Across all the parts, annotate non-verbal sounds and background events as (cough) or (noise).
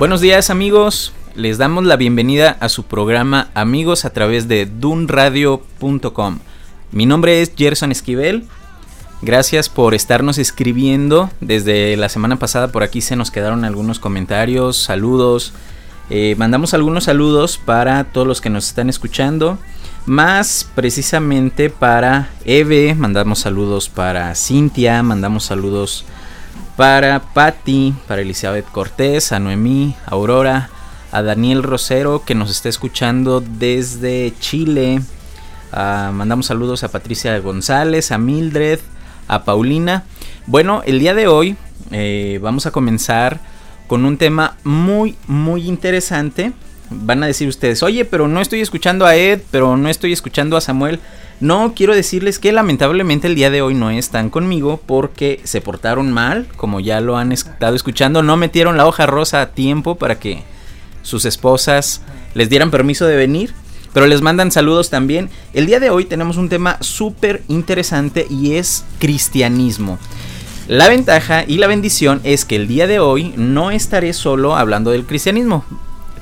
Buenos días amigos, les damos la bienvenida a su programa Amigos a través de dunradio.com. Mi nombre es Gerson Esquivel. Gracias por estarnos escribiendo. Desde la semana pasada por aquí se nos quedaron algunos comentarios, saludos. Eh, mandamos algunos saludos para todos los que nos están escuchando. Más precisamente para Eve, mandamos saludos para Cintia, mandamos saludos Patti, para Elizabeth Cortés, a Noemí, a Aurora, a Daniel Rosero que nos está escuchando desde Chile. Ah, mandamos saludos a Patricia González, a Mildred, a Paulina. Bueno, el día de hoy eh, vamos a comenzar con un tema muy, muy interesante. Van a decir ustedes, oye, pero no estoy escuchando a Ed, pero no estoy escuchando a Samuel. No, quiero decirles que lamentablemente el día de hoy no están conmigo porque se portaron mal, como ya lo han estado escuchando, no metieron la hoja rosa a tiempo para que sus esposas les dieran permiso de venir, pero les mandan saludos también. El día de hoy tenemos un tema súper interesante y es cristianismo. La ventaja y la bendición es que el día de hoy no estaré solo hablando del cristianismo.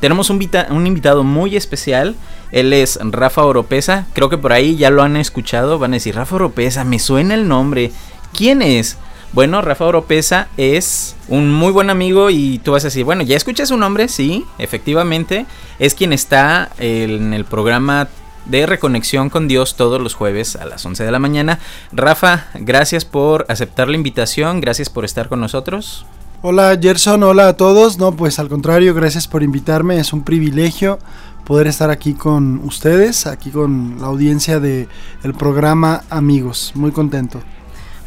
Tenemos un, un invitado muy especial. Él es Rafa Oropesa. Creo que por ahí ya lo han escuchado. Van a decir, Rafa Oropesa, me suena el nombre. ¿Quién es? Bueno, Rafa Oropesa es un muy buen amigo y tú vas a decir, bueno, ya escuché su nombre, sí, efectivamente. Es quien está en el programa de Reconexión con Dios todos los jueves a las 11 de la mañana. Rafa, gracias por aceptar la invitación, gracias por estar con nosotros. Hola Gerson, hola a todos. No, pues al contrario, gracias por invitarme. Es un privilegio poder estar aquí con ustedes, aquí con la audiencia de el programa Amigos. Muy contento.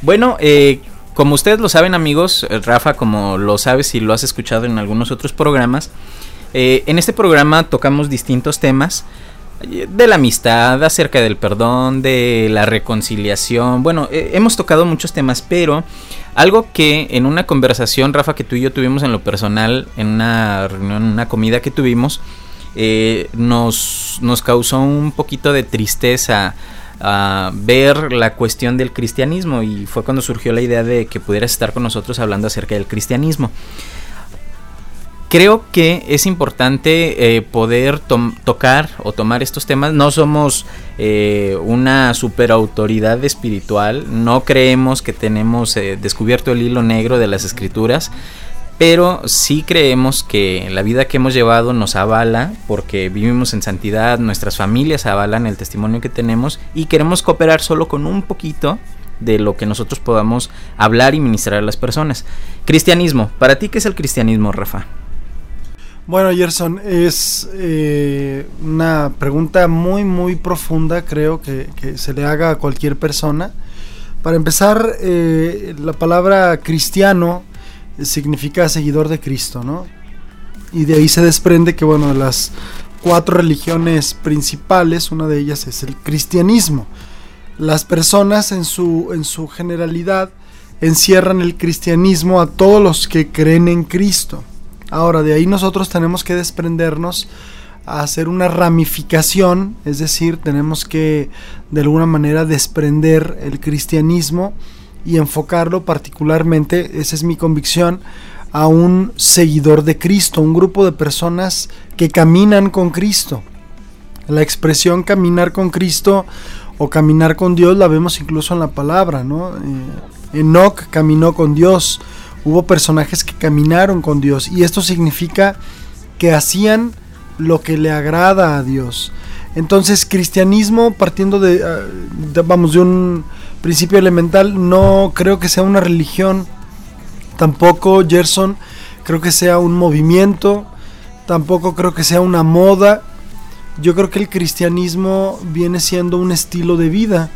Bueno, eh, como ustedes lo saben amigos, eh, Rafa, como lo sabes y lo has escuchado en algunos otros programas, eh, en este programa tocamos distintos temas eh, de la amistad, acerca del perdón, de la reconciliación. Bueno, hemos tocado muchos temas, pero algo que en una conversación, Rafa, que tú y yo tuvimos en lo personal, en una reunión, una comida que tuvimos, eh, nos, nos causó un poquito de tristeza a ver la cuestión del cristianismo y fue cuando surgió la idea de que pudieras estar con nosotros hablando acerca del cristianismo. Creo que es importante eh, poder tocar o tomar estos temas. No somos eh, una superautoridad espiritual, no creemos que tenemos eh, descubierto el hilo negro de las escrituras, pero sí creemos que la vida que hemos llevado nos avala porque vivimos en santidad, nuestras familias avalan el testimonio que tenemos y queremos cooperar solo con un poquito de lo que nosotros podamos hablar y ministrar a las personas. Cristianismo, ¿para ti qué es el cristianismo, Rafa? Bueno, Gerson, es eh, una pregunta muy, muy profunda, creo que, que se le haga a cualquier persona. Para empezar, eh, la palabra cristiano significa seguidor de Cristo, ¿no? Y de ahí se desprende que, bueno, las cuatro religiones principales, una de ellas es el cristianismo. Las personas en su, en su generalidad encierran el cristianismo a todos los que creen en Cristo. Ahora, de ahí nosotros tenemos que desprendernos a hacer una ramificación, es decir, tenemos que de alguna manera desprender el cristianismo y enfocarlo particularmente, esa es mi convicción, a un seguidor de Cristo, un grupo de personas que caminan con Cristo. La expresión caminar con Cristo o caminar con Dios la vemos incluso en la palabra, ¿no? Eh, Enoch caminó con Dios, hubo personajes que caminaron con Dios y esto significa que hacían lo que le agrada a Dios. Entonces, cristianismo partiendo de, ah, de- vamos, de un principio elemental, no creo que sea una religión, tampoco Gerson creo que sea un movimiento, tampoco creo que sea una moda. Yo creo que el cristianismo viene siendo un estilo de vida.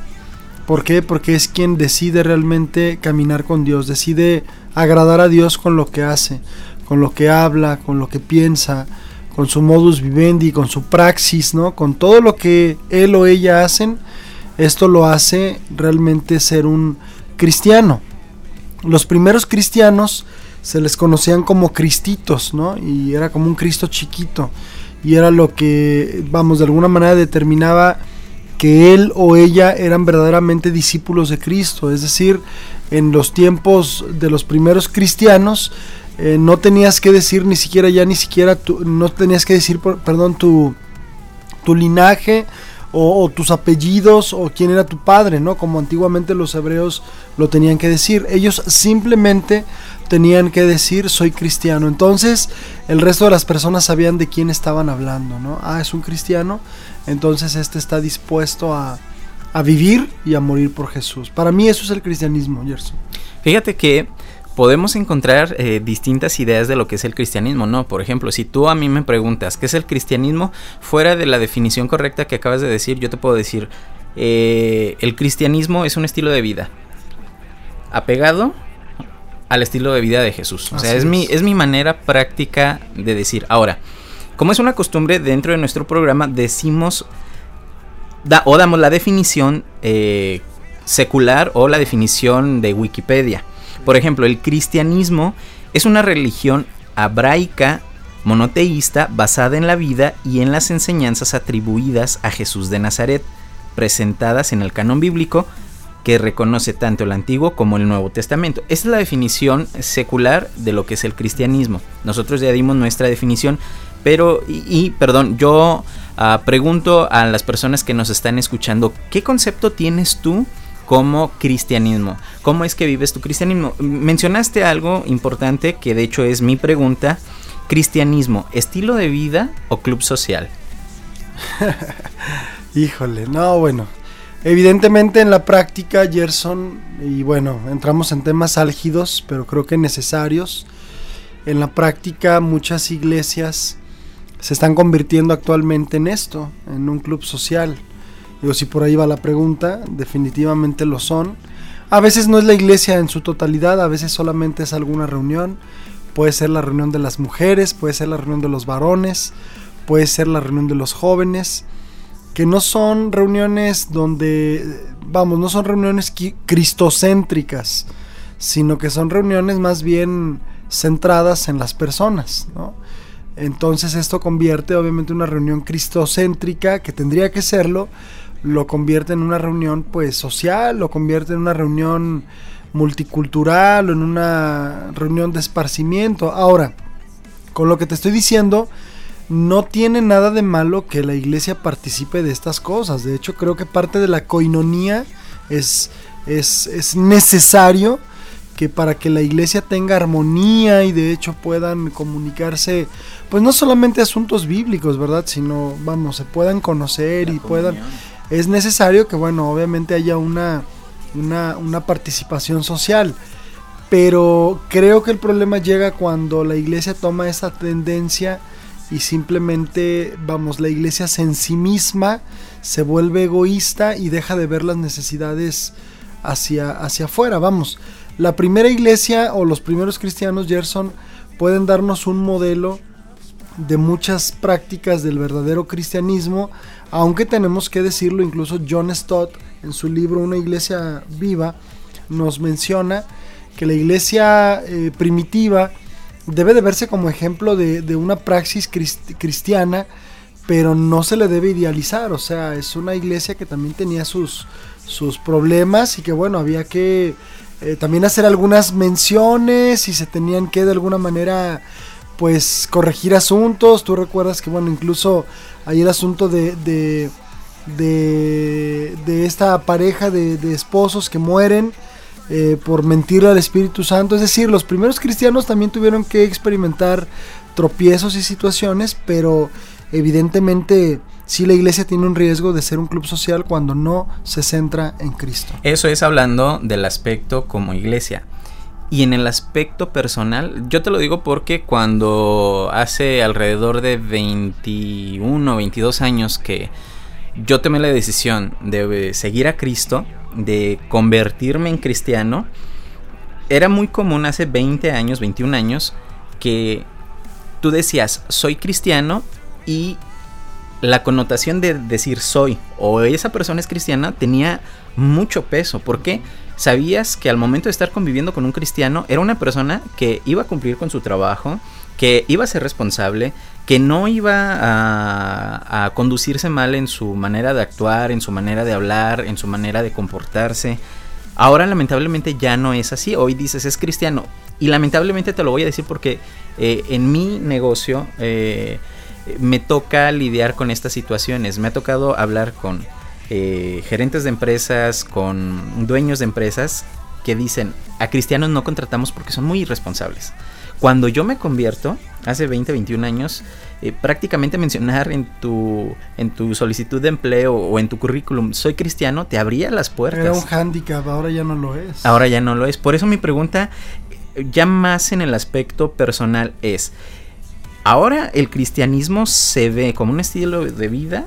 ¿Por qué? Porque es quien decide realmente caminar con Dios, decide agradar a Dios con lo que hace, con lo que habla, con lo que piensa, con su modus vivendi, con su praxis, ¿no? Con todo lo que él o ella hacen, esto lo hace realmente ser un cristiano. Los primeros cristianos se les conocían como cristitos, ¿no? Y era como un Cristo chiquito. Y era lo que, vamos, de alguna manera determinaba que él o ella eran verdaderamente discípulos de Cristo. Es decir, en los tiempos de los primeros cristianos, eh, no tenías que decir ni siquiera ya ni siquiera tu, no tenías que decir perdón tu, tu linaje o, tus apellidos o quién era tu padre, ¿no? Como antiguamente los hebreos lo tenían que decir. Ellos simplemente tenían que decir soy cristiano. Entonces el resto de las personas sabían de quién estaban hablando, ¿no? Ah, es un cristiano, entonces este está dispuesto a, a vivir y a morir por Jesús. Para mí eso es el cristianismo, Gerson. Fíjate que podemos encontrar eh, distintas ideas de lo que es el cristianismo, ¿no? Por ejemplo, si tú a mí me preguntas qué es el cristianismo, fuera de la definición correcta que acabas de decir, yo te puedo decir, eh, el cristianismo es un estilo de vida apegado al estilo de vida de Jesús. O sea, es, Mi, es mi manera práctica de decir. Ahora, como es una costumbre dentro de nuestro programa, decimos da, o damos la definición eh, secular o la definición de Wikipedia. Por ejemplo, el cristianismo es una religión hebraica monoteísta basada en la vida y en las enseñanzas atribuidas a Jesús de Nazaret, presentadas en el canon bíblico que reconoce tanto el Antiguo como el Nuevo Testamento. Esta es la definición secular de lo que es el cristianismo. Nosotros ya dimos nuestra definición, pero, y, perdón, yo ah, pregunto a las personas que nos están escuchando, ¿qué concepto tienes tú como cristianismo. ¿Cómo es que vives tu cristianismo? Mencionaste algo importante que de hecho es mi pregunta. Cristianismo, estilo de vida o club social? (laughs) Híjole, no, bueno. Evidentemente en la práctica, Gerson, y bueno, entramos en temas álgidos, pero creo que necesarios. En la práctica muchas iglesias se están convirtiendo actualmente en esto, en un club social Digo, si por ahí va la pregunta, definitivamente lo son. A veces no es la iglesia en su totalidad, a veces solamente es alguna reunión. Puede ser la reunión de las mujeres, puede ser la reunión de los varones, puede ser la reunión de los jóvenes, que no son reuniones donde, vamos, no son reuniones cristocéntricas, sino que son reuniones más bien centradas en las personas. Entonces esto convierte obviamente una reunión cristocéntrica, que tendría que serlo, lo convierte en una reunión pues social, lo convierte en una reunión multicultural o en una reunión de esparcimiento. Ahora, con lo que te estoy diciendo, no tiene nada de malo que la iglesia participe de estas cosas. De hecho, creo que parte de la coinonía es, es, es necesario que para que la iglesia tenga armonía y de hecho puedan comunicarse, pues no solamente asuntos bíblicos, ¿verdad? Sino, vamos, se puedan conocer y puedan es necesario que, bueno, obviamente haya una, una, participación social. Pero creo que el problema llega cuando la iglesia toma esa tendencia y simplemente, vamos, la iglesia en sí misma se vuelve egoísta y deja de ver las necesidades hacia, hacia afuera. Vamos, la primera iglesia o los primeros cristianos, Gerson, pueden darnos un modelo de muchas prácticas del verdadero cristianismo aunque tenemos que decirlo, incluso John Stott en su libro Una iglesia viva nos menciona que la iglesia eh, primitiva debe de verse como ejemplo de, una praxis cristiana, pero no se le debe idealizar, o sea, es una iglesia que también tenía sus, sus problemas y que bueno, había que eh, también hacer algunas menciones y se tenían que de alguna manera pues corregir asuntos, tú recuerdas que bueno, incluso hay el asunto de, de, de, esta pareja de, esposos que mueren eh, por mentir al Espíritu Santo. Es decir, los primeros cristianos también tuvieron que experimentar tropiezos y situaciones, pero evidentemente sí la iglesia tiene un riesgo de ser un club social cuando no se centra en Cristo. Eso es hablando del aspecto como iglesia. Y en el aspecto personal, yo te lo digo porque cuando hace alrededor de 21 o 22 años que yo tomé la decisión de seguir a Cristo, de convertirme en cristiano, era muy común hace 20 años, 21 años, que tú decías, soy cristiano y la connotación de decir soy o esa persona es cristiana tenía mucho peso. ¿Por qué? Sabías que al momento de estar conviviendo con un cristiano era una persona que iba a cumplir con su trabajo, que iba a ser responsable, que no iba a, conducirse mal en su manera de actuar, en su manera de hablar, en su manera de comportarse. Ahora lamentablemente ya no es así. Hoy dices es cristiano. Y lamentablemente te lo voy a decir porque eh, en mi negocio eh, me toca lidiar con estas situaciones. Me ha tocado hablar con eh, gerentes de empresas, con dueños de empresas que dicen a cristianos no contratamos porque son muy irresponsables. Cuando yo me convierto, hace 20, 21 años, eh, prácticamente mencionar en tu, en tu solicitud de empleo o en tu currículum, soy cristiano, te abría las puertas. Era un hándicap, ahora ya no lo es. Ahora ya no lo es. Por eso mi pregunta, ya más en el aspecto personal, es, ¿ahora el cristianismo se ve como un estilo de vida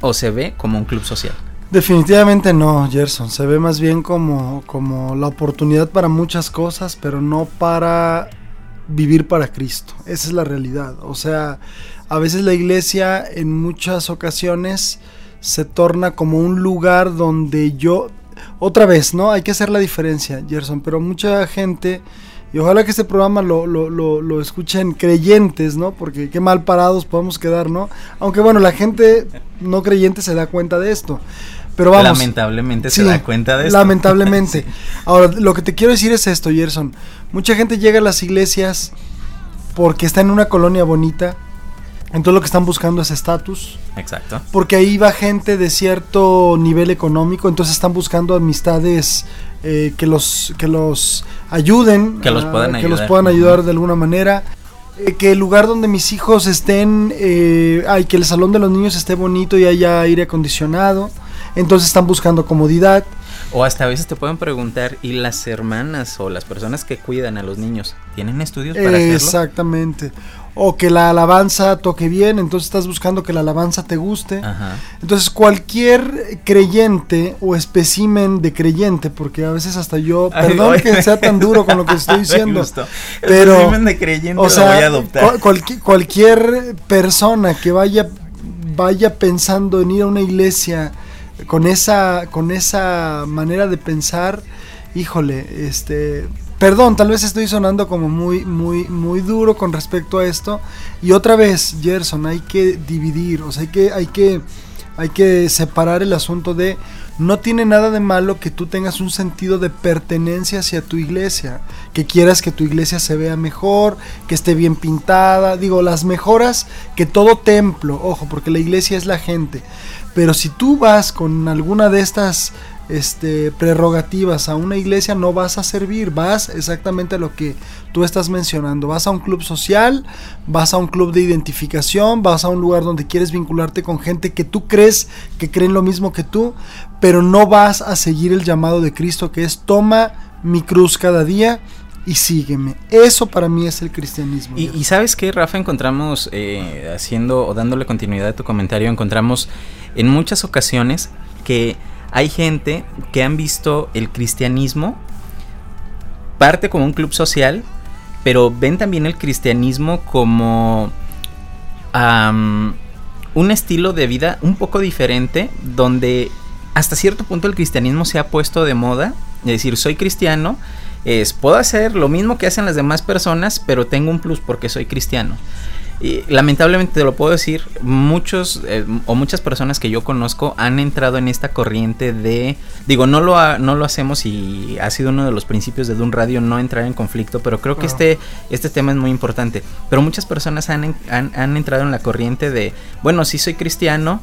o se ve como un club social? Definitivamente no, Gerson. Se ve más bien como, como la oportunidad para muchas cosas, pero no para vivir para Cristo. Esa es la realidad. O sea, a veces la iglesia en muchas ocasiones se torna como un lugar donde yo... Otra vez, ¿no? Hay que hacer la diferencia, Gerson, pero mucha gente... Y ojalá que este programa lo, lo, lo, lo, escuchen creyentes, ¿no? Porque qué mal parados podemos quedar, ¿no? Aunque bueno, la gente no creyente se da cuenta de esto. Pero vamos. Lamentablemente sí, se da cuenta de esto. Lamentablemente. (laughs) Ahora, lo que te quiero decir es esto, Gerson. Mucha gente llega a las iglesias porque está en una colonia bonita. Entonces lo que están buscando es estatus. Exacto. Porque ahí va gente de cierto nivel económico, entonces están buscando amistades eh, que los que los ayuden, que los puedan que ayudar, los puedan ayudar de alguna manera. Eh, que el lugar donde mis hijos estén, eh, ay, que el salón de los niños esté bonito y haya aire acondicionado. Entonces están buscando comodidad. O hasta a veces te pueden preguntar, ¿y las hermanas o las personas que cuidan a los niños tienen estudios para hacerlo? Exactamente. O que la alabanza toque bien, entonces estás buscando que la alabanza te guste. Ajá. Entonces cualquier creyente o especimen de creyente, porque a veces hasta yo, Ay, perdón que sea tan duro con lo que (laughs) estoy diciendo, pero Espécimen de creyente o lo sea, voy a adoptar. cual- cualqui- cualquier persona que vaya vaya pensando en ir a una iglesia con esa con esa manera de pensar, híjole, este Perdón, tal vez estoy sonando como muy, muy, muy duro con respecto a esto. Y otra vez, Gerson, hay que dividir, o sea, hay que, hay que, hay que separar el asunto de no tiene nada de malo que tú tengas un sentido de pertenencia hacia tu iglesia, que quieras que tu iglesia se vea mejor, que esté bien pintada, digo, las mejoras que todo templo, ojo, porque la iglesia es la gente. Pero si tú vas con alguna de estas este, prerrogativas a una iglesia, no vas a servir, vas exactamente a lo que tú estás mencionando. Vas a un club social, vas a un club de identificación, vas a un lugar donde quieres vincularte con gente que tú crees que creen lo mismo que tú, pero no vas a seguir el llamado de Cristo que es toma mi cruz cada día y sígueme. Eso para mí es el cristianismo. Y, y sabes qué, Rafa, encontramos, eh, haciendo o dándole continuidad a tu comentario, encontramos en muchas ocasiones que hay gente que han visto el cristianismo parte como un club social, pero ven también el cristianismo como un estilo de vida un poco diferente, donde hasta cierto punto el cristianismo se ha puesto de moda, es decir, soy cristiano, es, puedo hacer lo mismo que hacen las demás personas, pero tengo un plus porque soy cristiano. Y lamentablemente te lo puedo decir, muchos eh, o muchas personas que yo conozco han entrado en esta corriente de, digo, no lo, ha- no lo hacemos y ha sido uno de los principios de un radio no entrar en conflicto, pero creo que este, este tema es muy importante. Pero muchas personas han, han, han entrado en la corriente de, bueno, sí soy cristiano,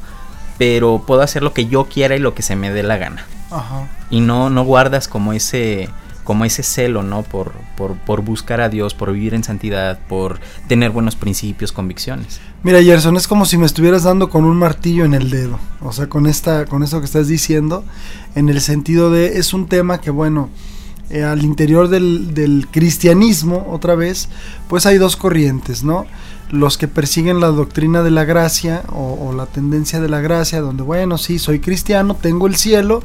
pero puedo hacer lo que yo quiera y lo que se me dé la gana. Ajá. Y no, no guardas como ese como ese celo, ¿no? Por, por, por buscar a Dios, por vivir en santidad, por tener buenos principios, convicciones. Mira, Gerson, es como si me estuvieras dando con un martillo en el dedo. O sea, con esta, con esto que estás diciendo, en el sentido de es un tema que, bueno, eh, al interior del, del cristianismo, otra vez, pues hay dos corrientes, ¿no? Los que persiguen la doctrina de la gracia o, o la tendencia de la gracia, donde, bueno, sí, soy cristiano, tengo el cielo,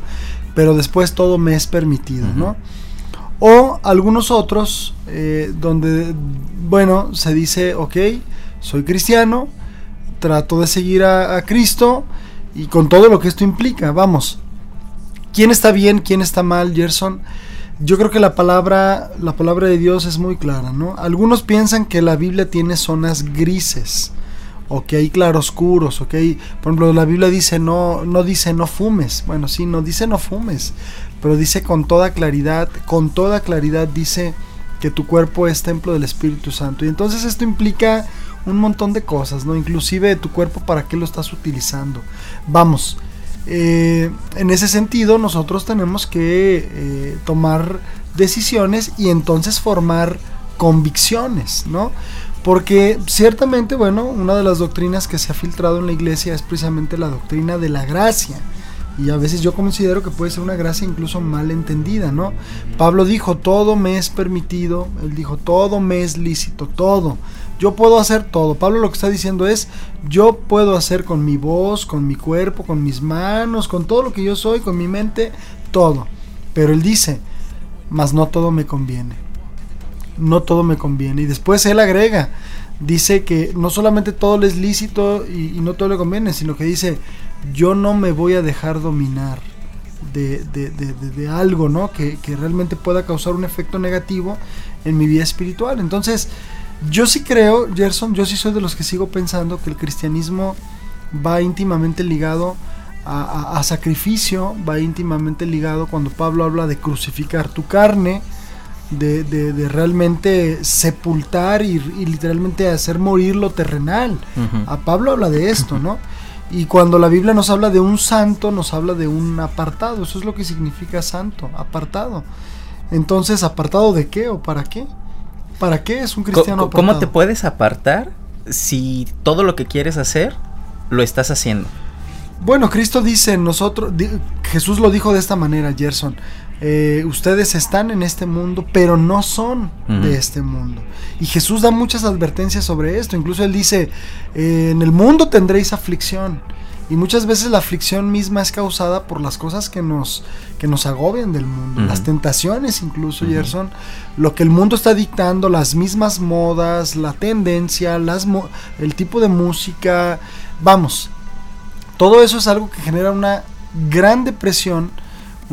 pero después todo me es permitido. ¿no? O algunos otros, eh, donde, bueno, se dice, ok, soy cristiano, trato de seguir a, Cristo y con todo lo que esto implica, vamos. ¿Quién está bien, quién está mal, Gerson? Yo creo que la palabra, la palabra de Dios es muy clara, ¿no? Algunos piensan que la Biblia tiene zonas grises o que hay claroscuros, o que hay, por ejemplo, la Biblia dice no, no dice no fumes, bueno, sí, no dice no fumes, pero dice con toda claridad, con toda claridad dice que tu cuerpo es templo del Espíritu Santo. Y entonces esto implica un montón de cosas, ¿no? Inclusive tu cuerpo para qué lo estás utilizando. Vamos, eh, en ese sentido nosotros tenemos que eh, tomar decisiones y entonces formar convicciones, ¿no? Porque ciertamente, bueno, una de las doctrinas que se ha filtrado en la iglesia es precisamente la doctrina de la gracia. Y a veces yo considero que puede ser una gracia incluso mal entendida, ¿no? Pablo dijo, todo me es permitido, él dijo, todo me es lícito, todo. Yo puedo hacer todo. Pablo lo que está diciendo es, yo puedo hacer con mi voz, con mi cuerpo, con mis manos, con todo lo que yo soy, con mi mente, todo. Pero él dice, mas no todo me conviene no todo me conviene. Y después él agrega, dice que no solamente todo le es lícito y, no todo le conviene, sino que dice, yo no me voy a dejar dominar de, de, algo, ¿no? Que, que, realmente pueda causar un efecto negativo en mi vida espiritual. Entonces, yo sí creo, Gerson, yo sí soy de los que sigo pensando que el cristianismo va íntimamente ligado a, a sacrificio, va íntimamente ligado cuando Pablo habla de crucificar tu carne, de, realmente sepultar y, literalmente hacer morir lo terrenal. A Pablo habla de esto, ¿no? Y cuando la Biblia nos habla de un santo, nos habla de un apartado. Eso es lo que significa santo, apartado. Entonces, ¿apartado de qué o para qué? ¿Para qué es un cristiano apartado? ¿Cómo te puedes apartar si todo lo que quieres hacer lo estás haciendo? Bueno, Cristo dice, nosotros, Jesús lo dijo de esta manera, Gerson. Eh, ustedes están en este mundo, pero no son de este mundo. Y Jesús da muchas advertencias sobre esto. Incluso él dice, eh, en el mundo tendréis aflicción. Y muchas veces la aflicción misma es causada por las cosas que nos, que nos agobian del mundo, las tentaciones incluso, Gerson, lo que el mundo está dictando, las mismas modas, la tendencia, las el tipo de música, vamos, todo eso es algo que genera una gran depresión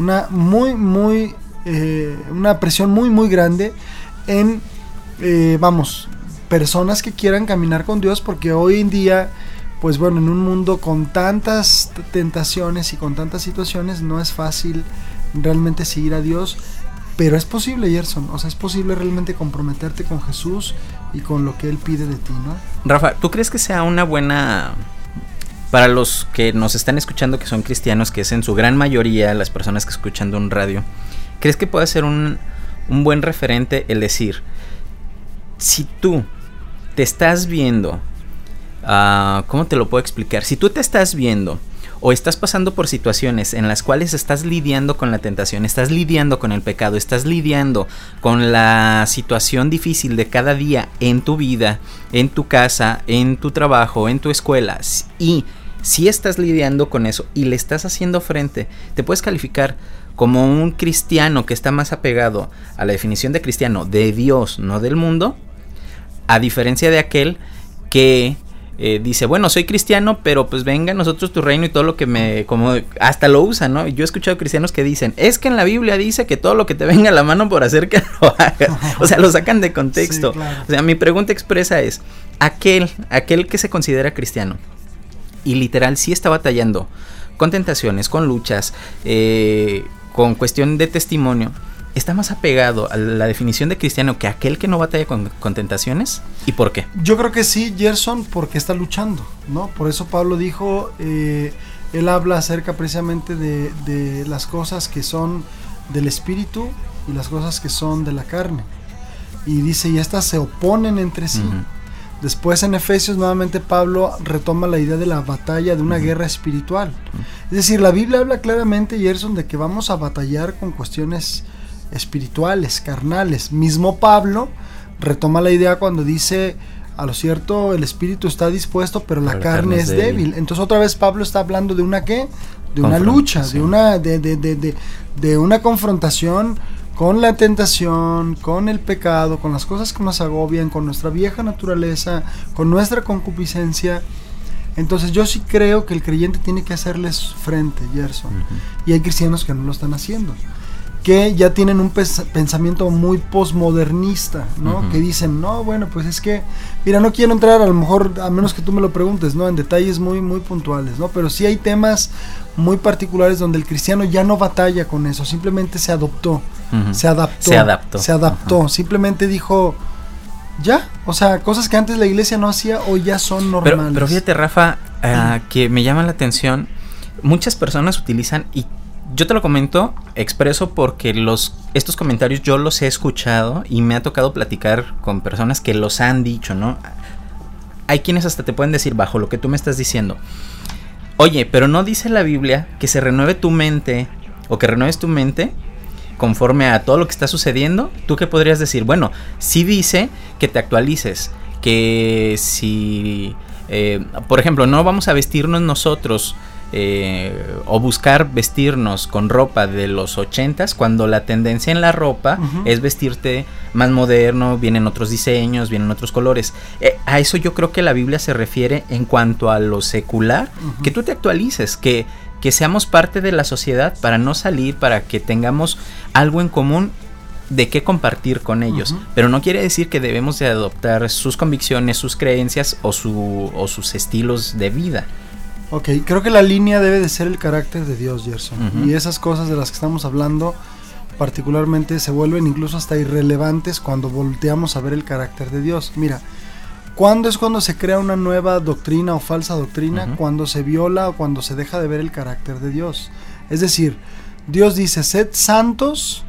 una muy, muy, eh, una presión muy, muy grande en, eh, vamos, personas que quieran caminar con Dios, porque hoy en día, pues bueno, en un mundo con tantas tentaciones y con tantas situaciones, no es fácil realmente seguir a Dios. Pero es posible, Gerson. O sea, es posible realmente comprometerte con Jesús y con lo que Él pide de ti, ¿no? Rafa, ¿tú crees que sea una buena para los que nos están escuchando que son cristianos, que es en su gran mayoría las personas que escuchan de un radio, ¿crees que puede ser un, buen referente el decir, si tú te estás viendo, uh, ¿cómo te lo puedo explicar? Si tú te estás viendo o estás pasando por situaciones en las cuales estás lidiando con la tentación, estás lidiando con el pecado, estás lidiando con la situación difícil de cada día en tu vida, en tu casa, en tu trabajo, en tu escuela y si estás lidiando con eso y le estás haciendo frente, te puedes calificar como un cristiano que está más apegado a la definición de cristiano de Dios, no del mundo, a diferencia de aquel que eh, dice, bueno, soy cristiano, pero pues venga nosotros tu reino y todo lo que me, como hasta lo usa, ¿no? Yo he escuchado cristianos que dicen, es que en la Biblia dice que todo lo que te venga a la mano por hacer que (laughs) lo hagas. o sea, lo sacan de (laughs) contexto. O sea, mi pregunta expresa es, aquel, aquel que se considera cristiano, y literal sí está batallando con tentaciones, con luchas, eh, con cuestión de testimonio, está más apegado a la definición de cristiano que aquel que no batalla con, tentaciones? ¿Y por qué? Yo creo que sí, Gerson, porque está luchando, ¿no? Por eso Pablo dijo, eh, él habla acerca precisamente de, las cosas que son del espíritu y las cosas que son de la carne. Y dice, y estas se oponen entre sí. Después en Efesios nuevamente Pablo retoma la idea de la batalla, de una guerra espiritual. Es decir, la Biblia habla claramente, Gerson, de que vamos a batallar con cuestiones espirituales, carnales. Mismo Pablo retoma la idea cuando dice, a lo cierto, el espíritu está dispuesto, pero la, carne, es débil. Entonces otra vez Pablo está hablando de una qué? De una lucha, de una, de, de, de, de una confrontación con la tentación, con el pecado, con las cosas que nos agobian, con nuestra vieja naturaleza, con nuestra concupiscencia. Entonces yo sí creo que el creyente tiene que hacerles frente, Gerson. Y hay cristianos que no lo están haciendo que ya tienen un pensamiento muy postmodernista, ¿no? Que dicen, no, bueno, pues es que, mira, no quiero entrar a lo mejor, a menos que tú me lo preguntes, ¿no? En detalles muy, muy puntuales, ¿no? Pero sí hay temas muy particulares donde el cristiano ya no batalla con eso, simplemente se adoptó, se adaptó. Se adaptó. Se adaptó, simplemente dijo, ya, o sea, cosas que antes la iglesia no hacía hoy ya son normales. Pero, fíjate, Rafa, uh, que me llama la atención, muchas personas utilizan y yo te lo comento expreso porque los estos comentarios yo los he escuchado y me ha tocado platicar con personas que los han dicho, ¿no? Hay quienes hasta te pueden decir bajo lo que tú me estás diciendo. Oye, pero no dice la Biblia que se renueve tu mente o que renueves tu mente conforme a todo lo que está sucediendo. ¿Tú qué podrías decir? Bueno, sí dice que te actualices, que si, eh, por ejemplo, no vamos a vestirnos nosotros eh, o buscar vestirnos con ropa de los ochentas cuando la tendencia en la ropa es vestirte más moderno, vienen otros diseños, vienen otros colores. Eh, a eso yo creo que la Biblia se refiere en cuanto a lo secular, que tú te actualices, que, que seamos parte de la sociedad para no salir, para que tengamos algo en común de qué compartir con ellos, pero no quiere decir que debemos de adoptar sus convicciones, sus creencias o, su, o sus estilos de vida. Ok, creo que la línea debe de ser el carácter de Dios, Gerson. Y esas cosas de las que estamos hablando particularmente se vuelven incluso hasta irrelevantes cuando volteamos a ver el carácter de Dios. Mira, ¿cuándo es cuando se crea una nueva doctrina o falsa doctrina? Cuando se viola o cuando se deja de ver el carácter de Dios. Es decir, Dios dice, sed santos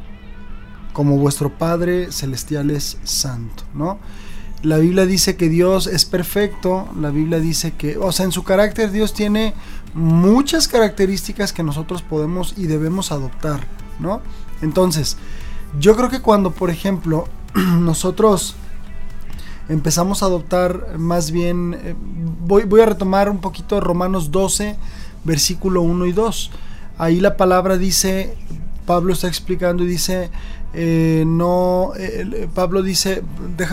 como vuestro Padre Celestial es santo, ¿no? La Biblia dice que Dios es perfecto, la Biblia dice que, o sea, en su carácter Dios tiene muchas características que nosotros podemos y debemos adoptar, ¿no? Entonces, yo creo que cuando, por ejemplo, (clears throat) nosotros empezamos a adoptar más bien, eh, voy, voy a retomar un poquito Romanos 12, versículo 1 y 2. Ahí la palabra dice, Pablo está explicando y dice, eh, no, eh, Pablo dice,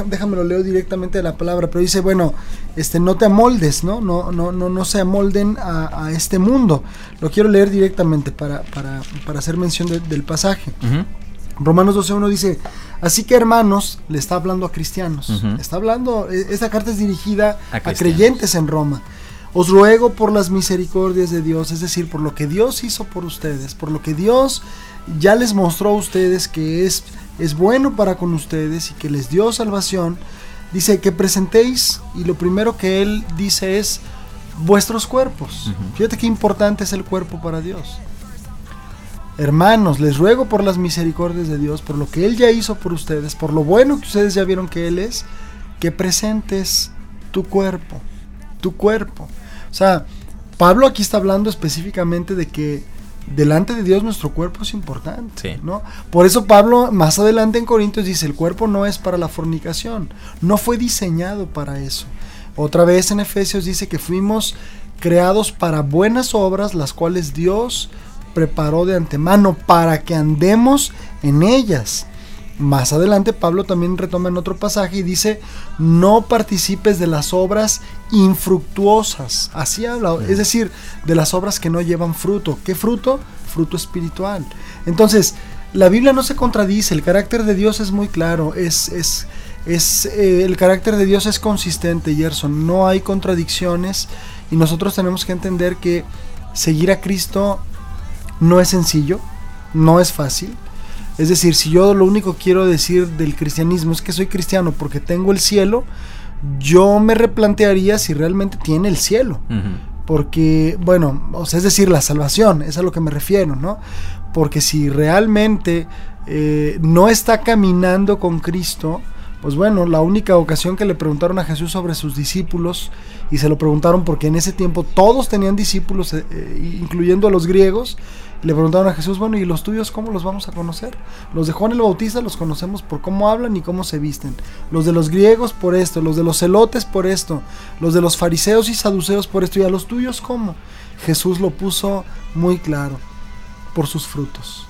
déjame lo leo directamente de la palabra, pero dice, bueno, este, no te amoldes, ¿no? No, no, no, no se amolden a, este mundo. Lo quiero leer directamente para, para, para hacer mención del pasaje. Romanos 12.1 dice, así que hermanos, le está hablando a cristianos. Está hablando, e, esta carta es dirigida a, a creyentes en Roma. Os ruego por las misericordias de Dios, es decir, por lo que Dios hizo por ustedes, por lo que Dios ya les mostró a ustedes que es, es bueno para con ustedes y que les dio salvación, dice que presentéis y lo primero que él dice es vuestros cuerpos. Fíjate qué importante es el cuerpo para Dios. Hermanos, les ruego por las misericordias de Dios, por lo que Él ya hizo por ustedes, por lo bueno que ustedes ya vieron que Él es, que presentes tu cuerpo, tu cuerpo. O sea, Pablo aquí está hablando específicamente de que delante de Dios nuestro cuerpo es importante, ¿no? Por eso Pablo más adelante en Corintios dice, el cuerpo no es para la fornicación, no fue diseñado para eso. Otra vez en Efesios dice que fuimos creados para buenas obras, las cuales Dios preparó de antemano para que andemos en ellas. Más adelante Pablo también retoma en otro pasaje y dice, no participes de las obras infructuosas. Así habla, es decir, de las obras que no llevan fruto. ¿Qué fruto? Fruto espiritual. Entonces, la Biblia no se contradice, el carácter de Dios es muy claro, es, es, es eh, el carácter de Dios es consistente, Gerson, no hay contradicciones y nosotros tenemos que entender que seguir a Cristo no es sencillo, no es fácil es decir, si yo lo único que quiero decir del cristianismo es que soy cristiano porque tengo el cielo, yo me replantearía si realmente tiene el cielo. Porque, bueno, o sea, es decir, la salvación, es a lo que me refiero, ¿no? Porque si realmente eh, no está caminando con Cristo, pues bueno, la única ocasión que le preguntaron a Jesús sobre sus discípulos, y se lo preguntaron porque en ese tiempo todos tenían discípulos, eh, eh, incluyendo a los griegos, le preguntaron a Jesús, bueno, ¿y los tuyos cómo los vamos a conocer? Los de Juan el Bautista los conocemos por cómo hablan y cómo se visten. Los de los griegos por esto, los de los celotes por esto, los de los fariseos y saduceos por esto, y a los tuyos cómo? Jesús lo puso muy claro, por sus frutos.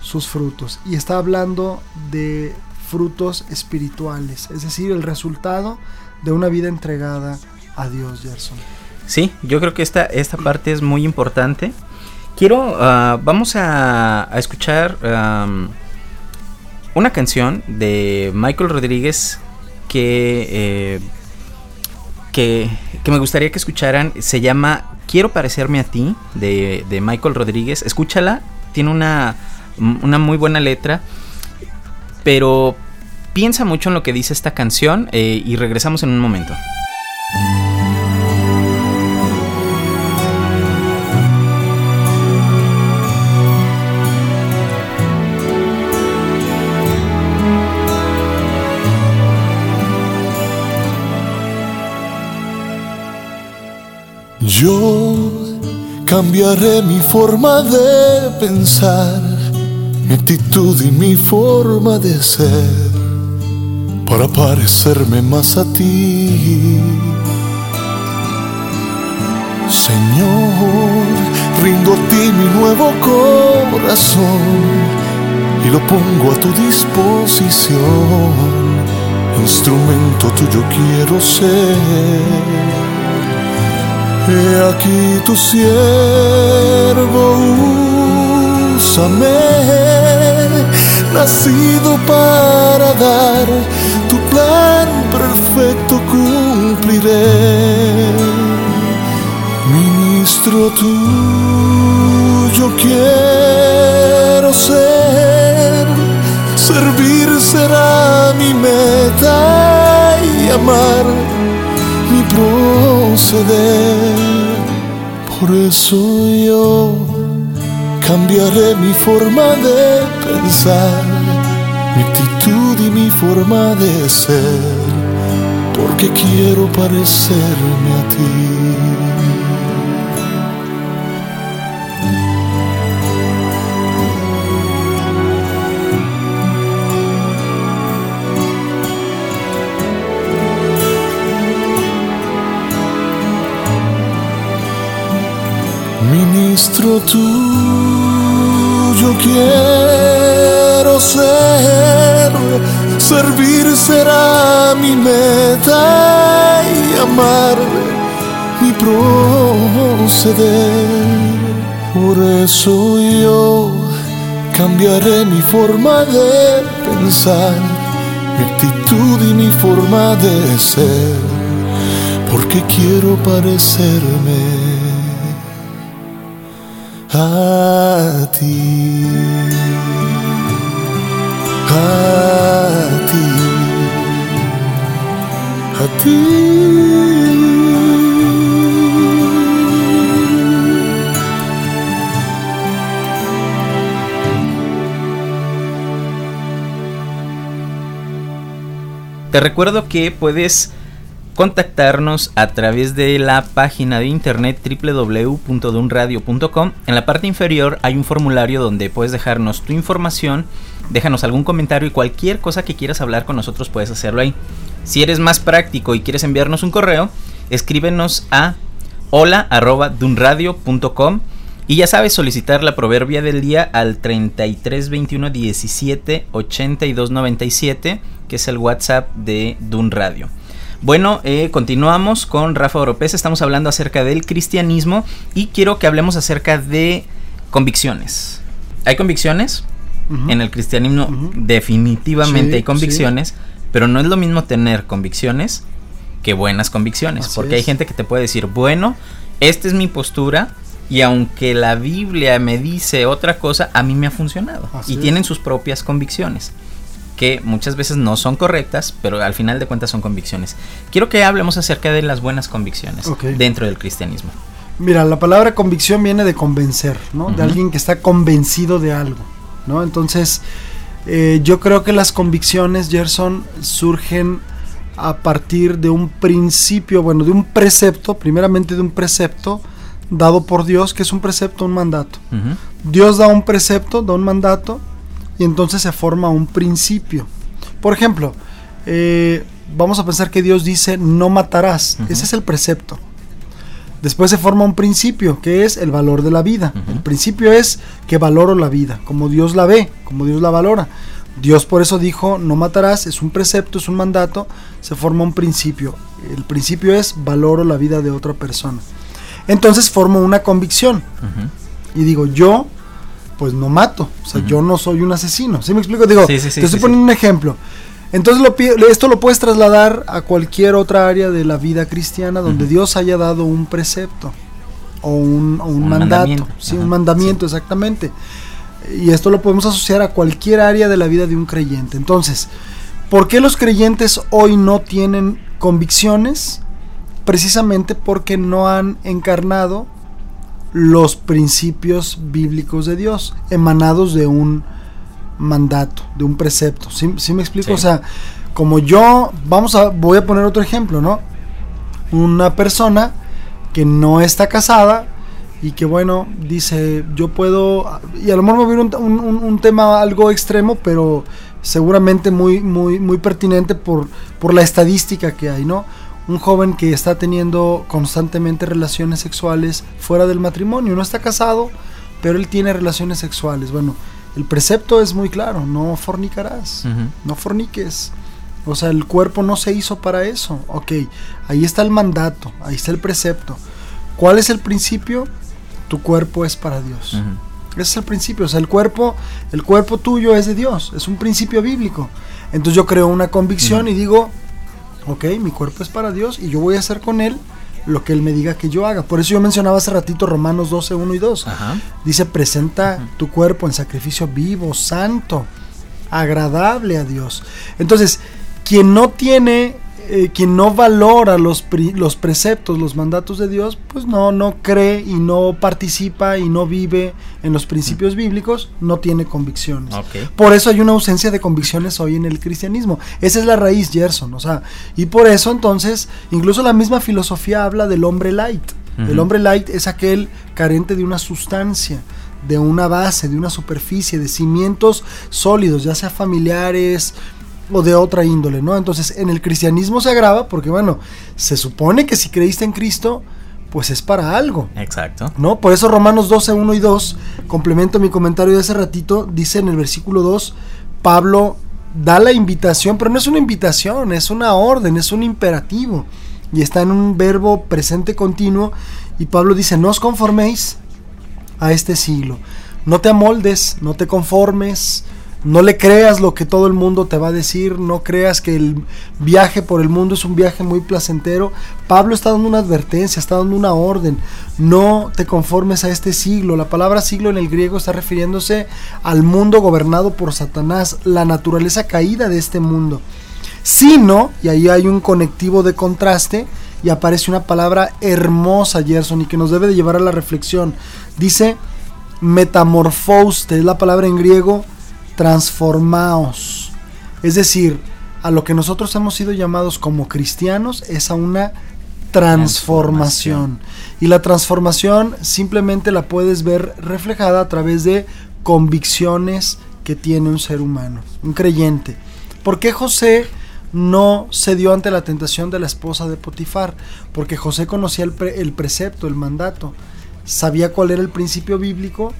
Sus frutos. Y está hablando de frutos espirituales, es decir, el resultado de una vida entregada a Dios, Gerson. Sí, yo creo que esta, esta parte es muy importante. Quiero, ah, vamos a, escuchar una canción de Michael Rodríguez que, eh, que, que me gustaría que escucharan. Se llama Quiero parecerme a ti de, de Michael Rodríguez. Escúchala, tiene una, una muy buena letra, pero piensa mucho en lo que dice esta canción eh, y regresamos en un momento. Yo cambiaré mi forma de pensar, mi actitud y mi forma de ser para parecerme más a ti. Señor, rindo a ti mi nuevo corazón y lo pongo a tu disposición. Instrumento tuyo quiero ser. He aquí tu siervo, úsame, nacido para dar tu plan perfecto cumpliré. Ministro tuyo quiero ser, servir será mi meta y amar mi proceder. Por eso yo cambiaré mi forma de pensar, mi actitud y mi forma de ser, porque quiero parecerme a ti. Ministro tuyo quiero ser, servir será mi meta y amar mi proceder. Por eso yo cambiaré mi forma de pensar, mi actitud y mi forma de ser, porque quiero parecerme Te recuerdo que puedes contactarnos a través de la página de internet www.dunradio.com. En la parte inferior hay un formulario donde puedes dejarnos tu información, déjanos algún comentario y cualquier cosa que quieras hablar con nosotros puedes hacerlo ahí. Si eres más práctico y quieres enviarnos un correo, escríbenos a hola@dunradio.com y ya sabes solicitar la proverbia del día al 33 21 17 82 97, que es el WhatsApp de Dun Radio. Bueno, eh, continuamos con Rafa Oropés. Estamos hablando acerca del cristianismo y quiero que hablemos acerca de convicciones. ¿Hay convicciones? En el cristianismo definitivamente Sí, hay convicciones, pero no es lo mismo tener convicciones que buenas convicciones, Así porque hay gente que te puede decir, bueno, esta es mi postura y aunque la Biblia me dice otra cosa, a mí me ha funcionado Así y tienen sus propias convicciones que muchas veces no son correctas, pero al final de cuentas son convicciones. Quiero que hablemos acerca de las buenas convicciones dentro del cristianismo. Mira, la palabra convicción viene de convencer, ¿no? De alguien que está convencido de algo, ¿no? Entonces, eh, yo creo que las convicciones, Gerson, surgen a partir de un principio, bueno, de un precepto, primeramente de un precepto dado por Dios, que es un precepto, un mandato. Dios da un precepto, da un mandato, y entonces se forma un principio. Por ejemplo, eh, vamos a pensar que Dios dice no matarás. Ese es el precepto. Después se forma un principio, que es el valor de la vida. El principio es que valoro la vida, como Dios la ve, como Dios la valora. Dios por eso dijo, no matarás, es un precepto, es un mandato, se forma un principio. El principio es valoro la vida de otra persona. Entonces formo una convicción y digo, yo pues no mato, o sea, yo no soy un asesino. ¿Sí me explico? Digo, Sí, sí, sí, te estoy poniendo un ejemplo. Entonces lo, esto lo puedes trasladar a cualquier otra área de la vida cristiana donde. Dios haya dado un precepto o un, o un Un mandato. mandamiento. Sí, Ajá, un mandamiento, exactamente. Y esto lo podemos asociar a cualquier área de la vida de un creyente. Entonces, ¿por qué los creyentes hoy no tienen convicciones? Precisamente porque no han encarnado los principios bíblicos de Dios, emanados de un mandato, de un precepto. ¿Sí, sí me explico? Sí. O sea, como yo, vamos a, voy a poner otro ejemplo, ¿no? Una persona que no está casada y que bueno, dice, yo puedo, y a lo mejor me viene un, un- un- un tema algo extremo, pero seguramente muy, muy, muy pertinente por, por la estadística que hay, ¿no? Un joven que está teniendo constantemente relaciones sexuales fuera del matrimonio, no está casado, pero él tiene relaciones sexuales. Bueno, el precepto es muy claro, no fornicarás, no forniques. O sea, el cuerpo no se hizo para eso. Ok, ahí está el mandato, ahí está el precepto. ¿Cuál es el principio? Tu cuerpo es para Dios. Ese es el principio. O sea, el cuerpo, el cuerpo tuyo es de Dios. Es un principio bíblico. Entonces yo creo una convicción y digo, ok, mi cuerpo es para Dios y yo voy a hacer con él lo que él me diga que yo haga. Por eso yo mencionaba hace ratito Romanos 12, 1 y 2. Ajá. Dice, presenta tu cuerpo en sacrificio vivo, santo, agradable a Dios. Entonces, quien no tiene, eh, quien no valora los, pri- los preceptos, los mandatos de Dios, pues no, no cree y no participa y no vive en los principios bíblicos, no tiene convicciones. Por eso hay una ausencia de convicciones hoy en el cristianismo. Esa es la raíz, Gerson. O sea, y por eso entonces, incluso la misma filosofía habla del hombre light. El hombre light es aquel carente de una sustancia, de una base, de una superficie, de cimientos sólidos, ya sea familiares o de otra índole, ¿no? Entonces, en el cristianismo se agrava porque, bueno, se supone que si creíste en Cristo, pues es para algo. Exacto. ¿no? Por eso Romanos 12, 1 y 2, complemento mi comentario de hace ratito, dice en el versículo 2, Pablo da la invitación, pero no es una invitación, es una orden, es un imperativo. Y está en un verbo presente continuo. Y Pablo dice, no os conforméis a este siglo. No te amoldes, no te conformes, no le creas lo que todo el mundo te va a decir, no creas que el viaje por el mundo es un viaje muy placentero. Pablo está dando una advertencia, está dando una orden. No te conformes a este siglo. La palabra siglo en el griego está refiriéndose al mundo gobernado por Satanás, la naturaleza caída de este mundo. Sino, y ahí hay un conectivo de contraste, y aparece una palabra hermosa, Gerson, y que nos debe de llevar a la reflexión. Dice metamorfouste, es la palabra en griego transformaos. Es decir, a lo que nosotros hemos sido llamados como cristianos es a una transformación. Y la transformación simplemente la puedes ver reflejada a través de convicciones que tiene un ser humano, un creyente. ¿Por qué José no se dio ante la tentación de la esposa de Potifar? Porque José conocía el, pre- el precepto, el mandato, sabía cuál era el principio bíblico,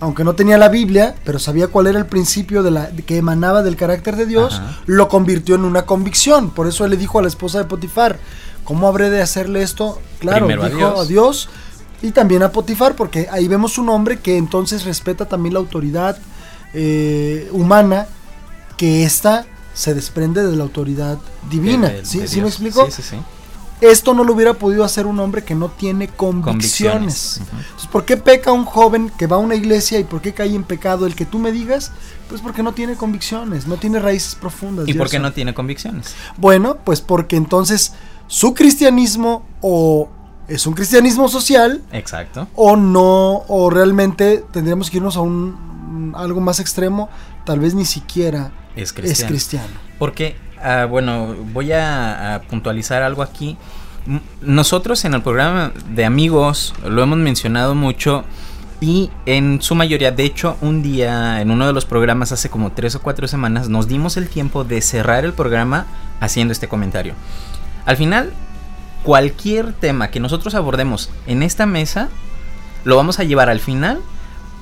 aunque no tenía la Biblia, pero sabía cuál era el principio de la, que emanaba del carácter de Dios, Ajá. lo convirtió en una convicción. Por eso él le dijo a la esposa de Potifar, ¿cómo habré de hacerle esto? Claro, Primero a dijo Dios. a Dios y también a Potifar, porque ahí vemos un hombre que entonces respeta también la autoridad eh, humana, que ésta se desprende de la autoridad divina. De- de- ¿Sí, de ¿Sí me explico? Sí, sí, sí. Esto no lo hubiera podido hacer un hombre que no tiene convicciones. Entonces, ¿por qué peca un joven que va a una iglesia y por qué cae en pecado el que tú me digas? Pues porque no tiene convicciones, no tiene raíces profundas. ¿Y por qué no tiene convicciones? Bueno, pues porque entonces su cristianismo o es un cristianismo social Exacto. o no, o realmente tendríamos que irnos a un algo más extremo, tal vez ni siquiera Es es cristiano. cristiano. Porque, ah, bueno, voy a, a puntualizar algo aquí. Nosotros en el programa de amigos lo hemos mencionado mucho y en su mayoría, de hecho, un día en uno de los programas hace como tres o cuatro semanas nos dimos el tiempo de cerrar el programa haciendo este comentario. Al final, cualquier tema que nosotros abordemos en esta mesa, lo vamos a llevar al final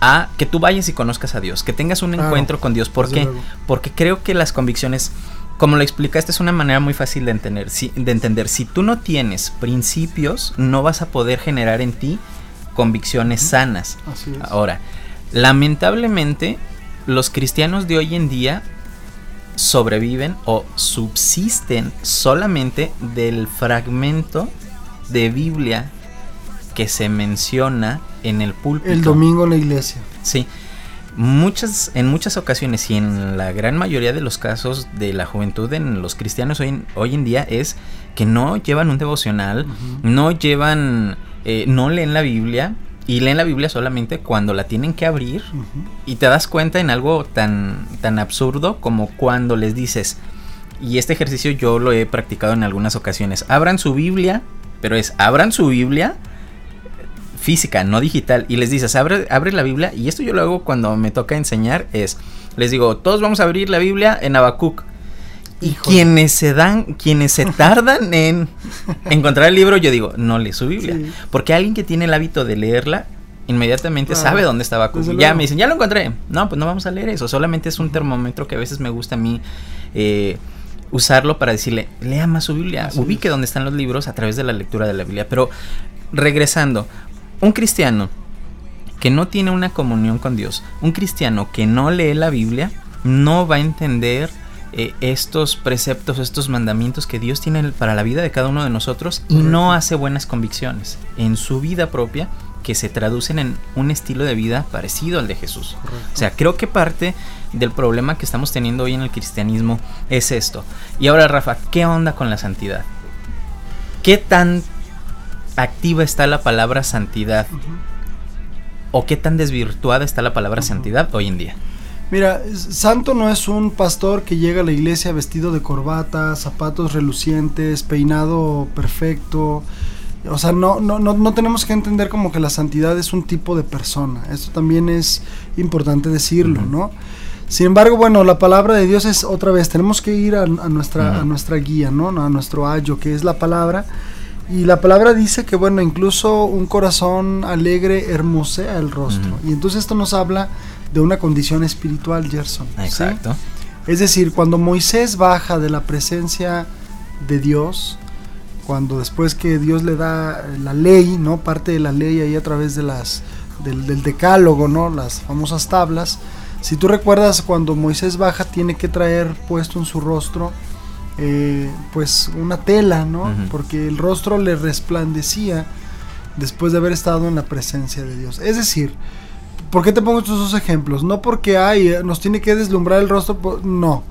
a que tú vayas y conozcas a Dios, que tengas un encuentro con Dios. ¿Por qué? Porque creo que las convicciones como lo explicaste, es una manera muy fácil de entender. Si, de entender. si tú no tienes principios, no vas a poder generar en ti convicciones sanas. Así es. Ahora, lamentablemente, los cristianos de hoy en día sobreviven o subsisten solamente del fragmento de Biblia que se menciona en el púlpito. El domingo en la iglesia. Sí. Muchas, en muchas ocasiones y en la gran mayoría de los casos de la juventud en los cristianos hoy, en- hoy en día es que no llevan un devocional, no llevan, eh, no leen la Biblia y leen la Biblia solamente cuando la tienen que abrir y te das cuenta en algo tan, tan absurdo como cuando les dices, y este ejercicio yo lo he practicado en algunas ocasiones, abran su Biblia, pero es abran su Biblia física, no digital, y les dices, abre, abre la Biblia, y esto yo lo hago cuando me toca enseñar, es, les digo, todos vamos a abrir la Biblia en Habacuc. Y Híjole. quienes se dan, quienes se tardan (laughs) en encontrar el libro, yo digo, no lee su Biblia. Sí. Porque alguien que tiene el hábito de leerla, inmediatamente Claro, sabe dónde está Habacuc. desde Y Ya luego. me dicen, ya lo encontré. No, pues no vamos a leer eso. Solamente es un termómetro que a veces me gusta a mí eh, usarlo para decirle, lea más su Biblia. Así Ubique es. dónde están los libros a través de la lectura de la Biblia. Pero regresando, un cristiano que no tiene una comunión con Dios, un cristiano que no lee la Biblia, no va a entender eh, estos preceptos, estos mandamientos que Dios tiene para la vida de cada uno de nosotros y no hace buenas convicciones en su vida propia que se traducen en un estilo de vida parecido al de Jesús. Correcto. O sea, creo que parte del problema que estamos teniendo hoy en el cristianismo es esto. Y ahora, Rafa, ¿qué onda con la santidad? ¿Qué tan activa está la palabra santidad? ¿O qué tan desvirtuada está la palabra santidad hoy en día? Mira, santo no es un pastor que llega a la iglesia vestido de corbata, zapatos relucientes, peinado perfecto. O sea, no, no, no, no tenemos que entender como que la santidad es un tipo de persona. Esto también es importante decirlo. ¿no? Sin embargo, bueno, la palabra de Dios es otra vez, tenemos que ir a, a nuestra, a nuestra guía, ¿no? A nuestro ayo, que es la palabra. Y la palabra dice que, bueno, incluso un corazón alegre hermosea el rostro. Y entonces esto nos habla de una condición espiritual, Gerson. ¿sí? Exacto. Es decir, cuando Moisés baja de la presencia de Dios, cuando después que Dios le da la ley, ¿no? Parte de la ley ahí a través de las del, del decálogo, ¿no? Las famosas tablas. Si tú recuerdas cuando Moisés baja tiene que traer puesto en su rostro eh, pues una tela, ¿no? Porque el rostro le resplandecía después de haber estado en la presencia de Dios. Es decir, ¿por qué te pongo estos dos ejemplos? No porque ay, eh, nos tiene que deslumbrar el rostro, no.